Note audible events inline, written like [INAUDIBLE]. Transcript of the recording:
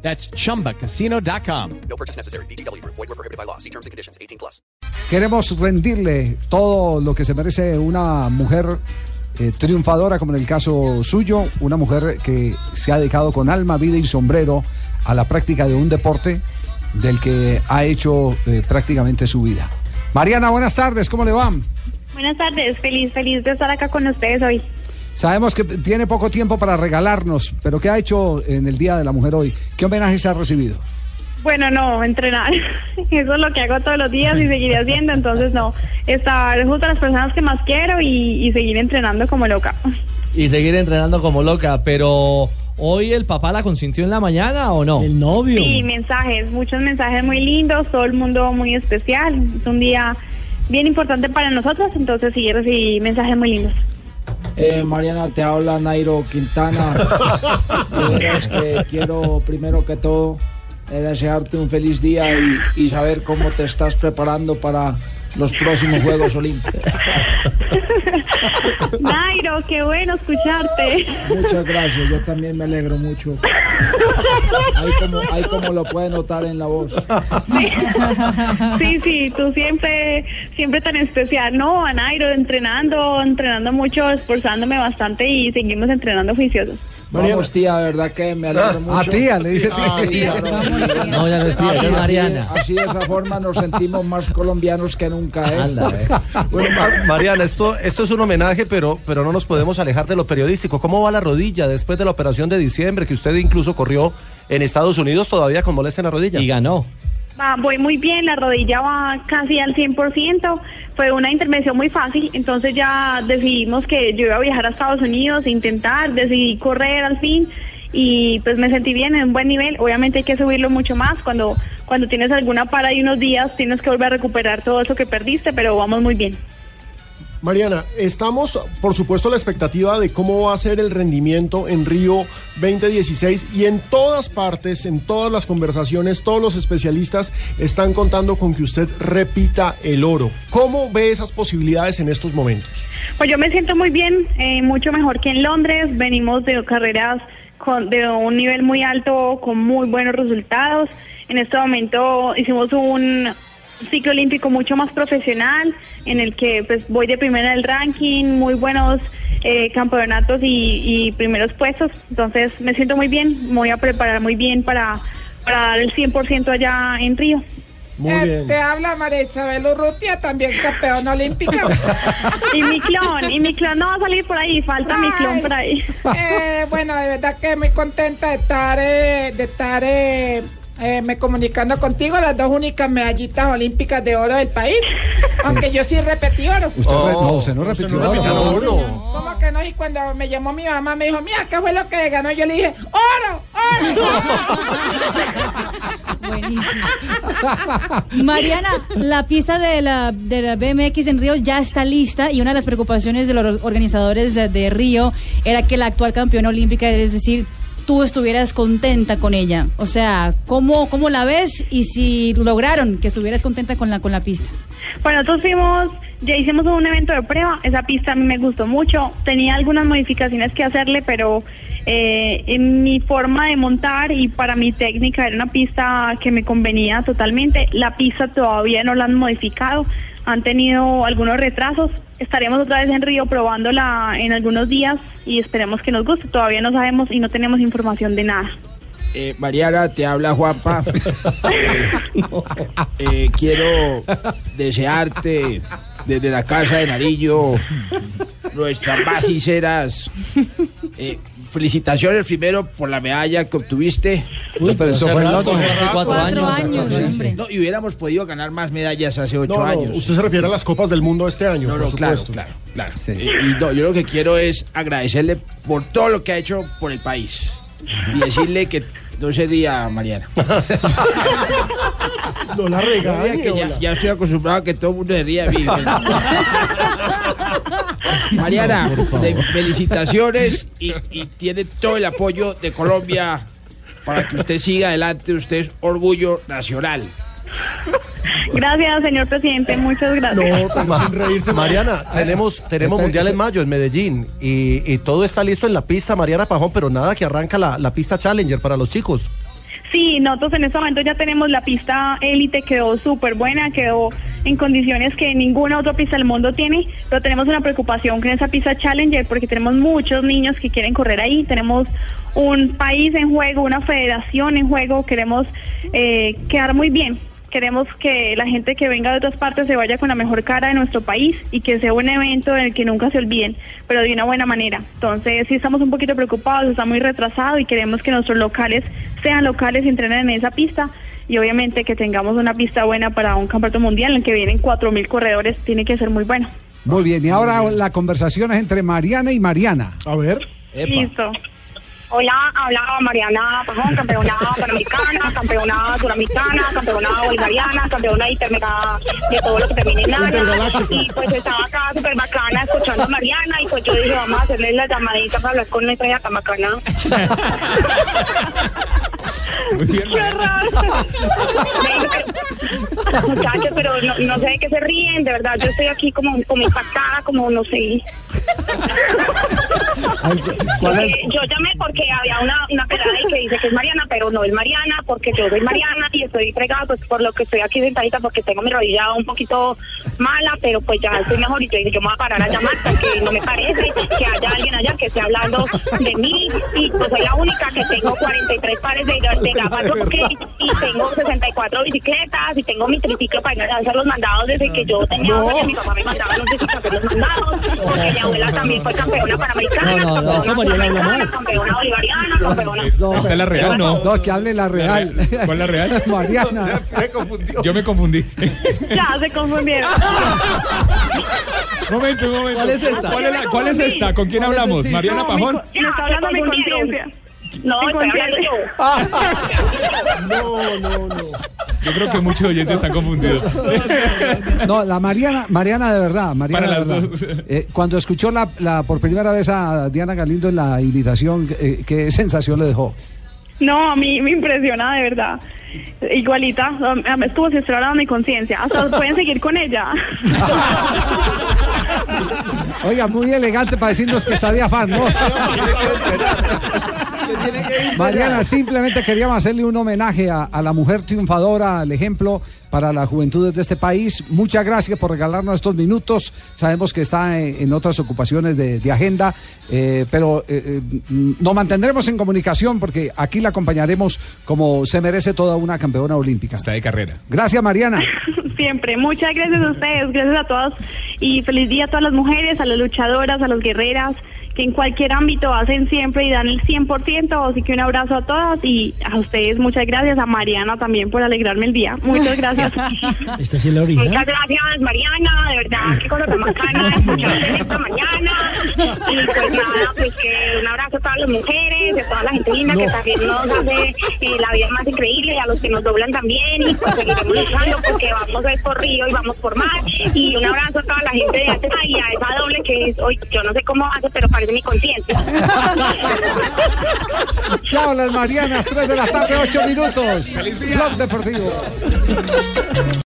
That's chumbacasino.com. No purchase necessary. BGW. Void were prohibited by law. See terms and conditions. 18 plus. Queremos rendirle todo lo que se merece una mujer eh, triunfadora, como en el caso suyo, una mujer que se ha dedicado con alma, vida y sombrero a la práctica de un deporte del que ha hecho eh, prácticamente su vida. Mariana, buenas tardes, ¿cómo le va? Buenas tardes, feliz, feliz de estar acá con ustedes hoy. Sabemos que tiene poco tiempo para regalarnos, pero ¿qué ha hecho en el Día de la Mujer hoy? ¿Qué homenajes ha recibido? Bueno, no, entrenar. [LAUGHS] Eso es lo que hago todos los días y seguiré haciendo, entonces no, estar junto a las personas que más quiero y, y seguir entrenando como loca. y seguir entrenando como loca, pero hoy el papá la consintió en la mañana o no? El novio. Sí, mensajes, muchos mensajes muy lindos, todo el mundo muy especial. Es un día bien importante para nosotros, entonces sí, recibí mensajes muy lindos. Eh, Mariana, te habla Nairo Quintana. [LAUGHS] Que quiero, primero que todo, eh, desearte un feliz día y, y saber cómo te estás preparando para los próximos Juegos Olímpicos. [LAUGHS] Nairo, qué bueno escucharte. Muchas gracias, yo también me alegro mucho. Ahí como, lo puede notar en la voz. Sí, sí, tú siempre, siempre tan especial. No, a Nairo, entrenando, entrenando mucho, esforzándome bastante y seguimos entrenando juiciosos. Vamos, tía, de verdad que me alegro mucho. Ah, tía, le dice Ah, tía. tía, No, ya no es tía, ya es Así- Mariana. Así de esa forma nos sentimos más colombianos que nunca. ¿eh? Anda, eh. [LAUGHS] Bueno, Ma- Mariana, esto, esto es un homenaje, pero, pero no nos podemos alejar de lo periodístico. ¿Cómo va la rodilla después de la operación de diciembre que usted incluso corrió en Estados Unidos todavía con molestia en la rodilla? Y ganó. Va, voy muy bien, la rodilla va casi al 100%. Fue una intervención muy fácil, entonces ya decidimos que yo iba a viajar a Estados Unidos, intentar, decidí correr al fin y pues me sentí bien, en un buen nivel. Obviamente hay que subirlo mucho más. Cuando, cuando tienes alguna para y unos días tienes que volver a recuperar todo eso que perdiste, pero vamos muy bien. Mariana, estamos por supuesto a la expectativa de cómo va a ser el rendimiento en Río 2016 y en todas partes, en todas las conversaciones, todos los especialistas están contando con que usted repita el oro. ¿Cómo ve esas posibilidades en estos momentos? Pues yo me siento muy bien, eh, mucho mejor que en Londres. Venimos de carreras con, de un nivel muy alto, con muy buenos resultados. En este momento hicimos un ciclo olímpico mucho más profesional, en el que pues voy de primera del ranking, muy buenos eh, campeonatos y, y primeros puestos. Entonces me siento muy bien, me voy a preparar muy bien para, para dar el 100% allá en Río. Muy Eh, bien. Te habla María Isabel Urrutia, también campeona olímpica. [LAUGHS] Y mi clon, y mi clon no va a salir por ahí, falta mi clon Ay. por ahí. Eh, bueno, de verdad que muy contenta de estar, eh, de estar eh, me comunicando contigo, las dos únicas medallitas olímpicas de oro del país. [LAUGHS] Aunque yo sí repetí oro. Usted re- no, Oh, usted no usted no repitió no. oro. ¿Cómo que no? Y cuando me llamó mi mamá me dijo, mira, ¿qué fue lo que ganó? Yo le dije, oro, oro. Mariana, la pista de la, de la BMX en Río ya está lista y una de las preocupaciones de los organizadores de, de Río era que la actual campeona olímpica, es decir, tú estuvieras contenta con ella. O sea, ¿cómo, cómo la ves y si lograron que estuvieras contenta con la, con la pista? Bueno, nosotros fuimos, ya hicimos un evento de prueba, esa pista a mí me gustó mucho, tenía algunas modificaciones que hacerle, pero eh, en mi forma de montar y para mi técnica era una pista que me convenía totalmente, la pista todavía no la han modificado, han tenido algunos retrasos, estaremos otra vez en Río probándola en algunos días y esperemos que nos guste, todavía no sabemos y no tenemos información de nada. Eh, Mariana, te habla Juanpa. [LAUGHS] Eh, quiero desearte desde la casa de Narillo nuestras más sinceras eh, felicitaciones primero por la medalla que obtuviste. Uy, pero eso fue rato, cuatro, Cuatro años. años, Sí. No, y hubiéramos podido ganar más medallas hace ocho No, no, años. usted se refiere a las Copas del Mundo este año, No, por claro, claro, claro. Sí. Eh, y no, yo lo que quiero es agradecerle por todo lo que ha hecho por el país y decirle que no sería Mariana. No la que ya, estoy acostumbrado a que todo el mundo se ría de mí. Mariana, de- felicitaciones y, y tiene todo el apoyo de Colombia para que usted siga adelante. Usted es orgullo nacional. [LAUGHS] Gracias, señor presidente. Muchas gracias. [LAUGHS] Ma- Mariana, tenemos, tenemos Mundial en mayo en Medellín y, y todo está listo en la pista Mariana Pajón, pero nada que arranca la, la pista Challenger para los chicos. Sí, nosotros en este momento ya tenemos la pista élite, quedó súper buena, quedó en condiciones que ninguna otra pista del mundo tiene, pero tenemos una preocupación con esa pista Challenger porque tenemos muchos niños que quieren correr ahí, tenemos un país en juego, una federación en juego, queremos eh, quedar muy bien. Queremos que la gente que venga de otras partes se vaya con la mejor cara de nuestro país y que sea un evento en el que nunca se olviden, pero de una buena manera. Entonces, sí estamos un poquito preocupados, está muy retrasado y queremos que nuestros locales sean locales y entrenen en esa pista y obviamente que tengamos una pista buena para un campeonato mundial en el que vienen 4.000 corredores, tiene que ser muy bueno. Muy bien, y ahora la conversación es entre Mariana y Mariana. A ver. Listo. Hola, habla Mariana Pajón, campeona panamericana, campeona suramericana, campeona bolivariana, campeona intermega de todo lo que termine en nada. Y pues estaba acá súper bacana escuchando a Mariana y pues yo dije, vamos a hacerle la llamadita para hablar con nuestra hija [LAUGHS] ¡Qué raro! Muchachos, pero no, no sé de qué se ríen, de verdad, yo estoy aquí como, como impactada, como no sé. Yo llamé porque había una, una pelada ahí que dice que es Mariana, pero no es Mariana, porque yo soy Mariana y estoy fregada pues por lo que estoy aquí sentadita porque tengo mi rodilla un poquito mala, pero pues ya estoy mejor y yo dije, yo me voy a parar a llamar porque no me parece que haya alguien allá que esté hablando de mí y pues soy la única que tengo 43 pares de, de [LAUGHS] gafas ok, y tengo 64 bicicletas y tengo mi triciclo para ir a hacer los mandados desde que yo tenía No. años, mi papá me mandaba a hacer los mandados, porque mi abuela también fue campeona panamericana, No, no, no, eso campeona campeona bolivariana, campeona... No, ¿Esta es la real? No. No, que hable la real. ¿Cuál es la real? [LAUGHS] Mariana. [LAUGHS] Yo me confundí. Ya, se confundieron. momento, un momento. ¿Cuál es esta? ¿Cuál es, la- cuál es esta? ¿Con quién hablamos? ¿Mariana Pajón? está hablando mi conciencia. No. [LAUGHS] No, no, no. Yo creo que muchos oyentes están confundidos. No, la Mariana, Mariana de verdad, Mariana Para de las verdad. dos. Eh, cuando escuchó la, la- por primera vez a Diana Galindo en la invitación, eh, ¿qué sensación le dejó? No, a mí me impresiona de verdad. Igualita, estuvo estrellada mi conciencia. Hasta [LAUGHS] pueden seguir con ella. Oiga, muy elegante para decirnos que está de afán, ¿no? [LAUGHS] Mariana, simplemente queríamos hacerle un homenaje a, a la mujer triunfadora, al ejemplo para las juventudes de este país. Muchas gracias por regalarnos estos minutos. Sabemos que está en, en otras ocupaciones de, de agenda, eh, pero eh, eh, nos mantendremos en comunicación porque aquí la acompañaremos como se merece toda una campeona olímpica. Está de carrera. Gracias, Mariana. [LAUGHS] Siempre. Muchas gracias a ustedes, gracias a todos y feliz día a todas las mujeres, a las luchadoras, a las guerreras que en cualquier ámbito hacen siempre y dan el 100%. Así que un abrazo a todas y a ustedes muchas gracias, a Mariana también por alegrarme el día. Muchas gracias. [LAUGHS] Esta sí es la original. Muchas gracias, Mariana, de verdad, qué cosa tan bacana [LAUGHS] escucharte esta mañana. Y pues nada, pues que un abrazo a todas las mujeres, a toda la gente linda que también nos hace eh, la vida más increíble, y a los que nos doblan también, y pues seguiremos luchando porque vamos a ir por río y vamos por mar. Y un abrazo a toda la gente de Atena y a esa doble que es hoy, yo no sé cómo hace, pero parece mi conciencia. [LAUGHS] Chao, las Marianas, 3 de la tarde, 8 minutos. Blog Deportivo.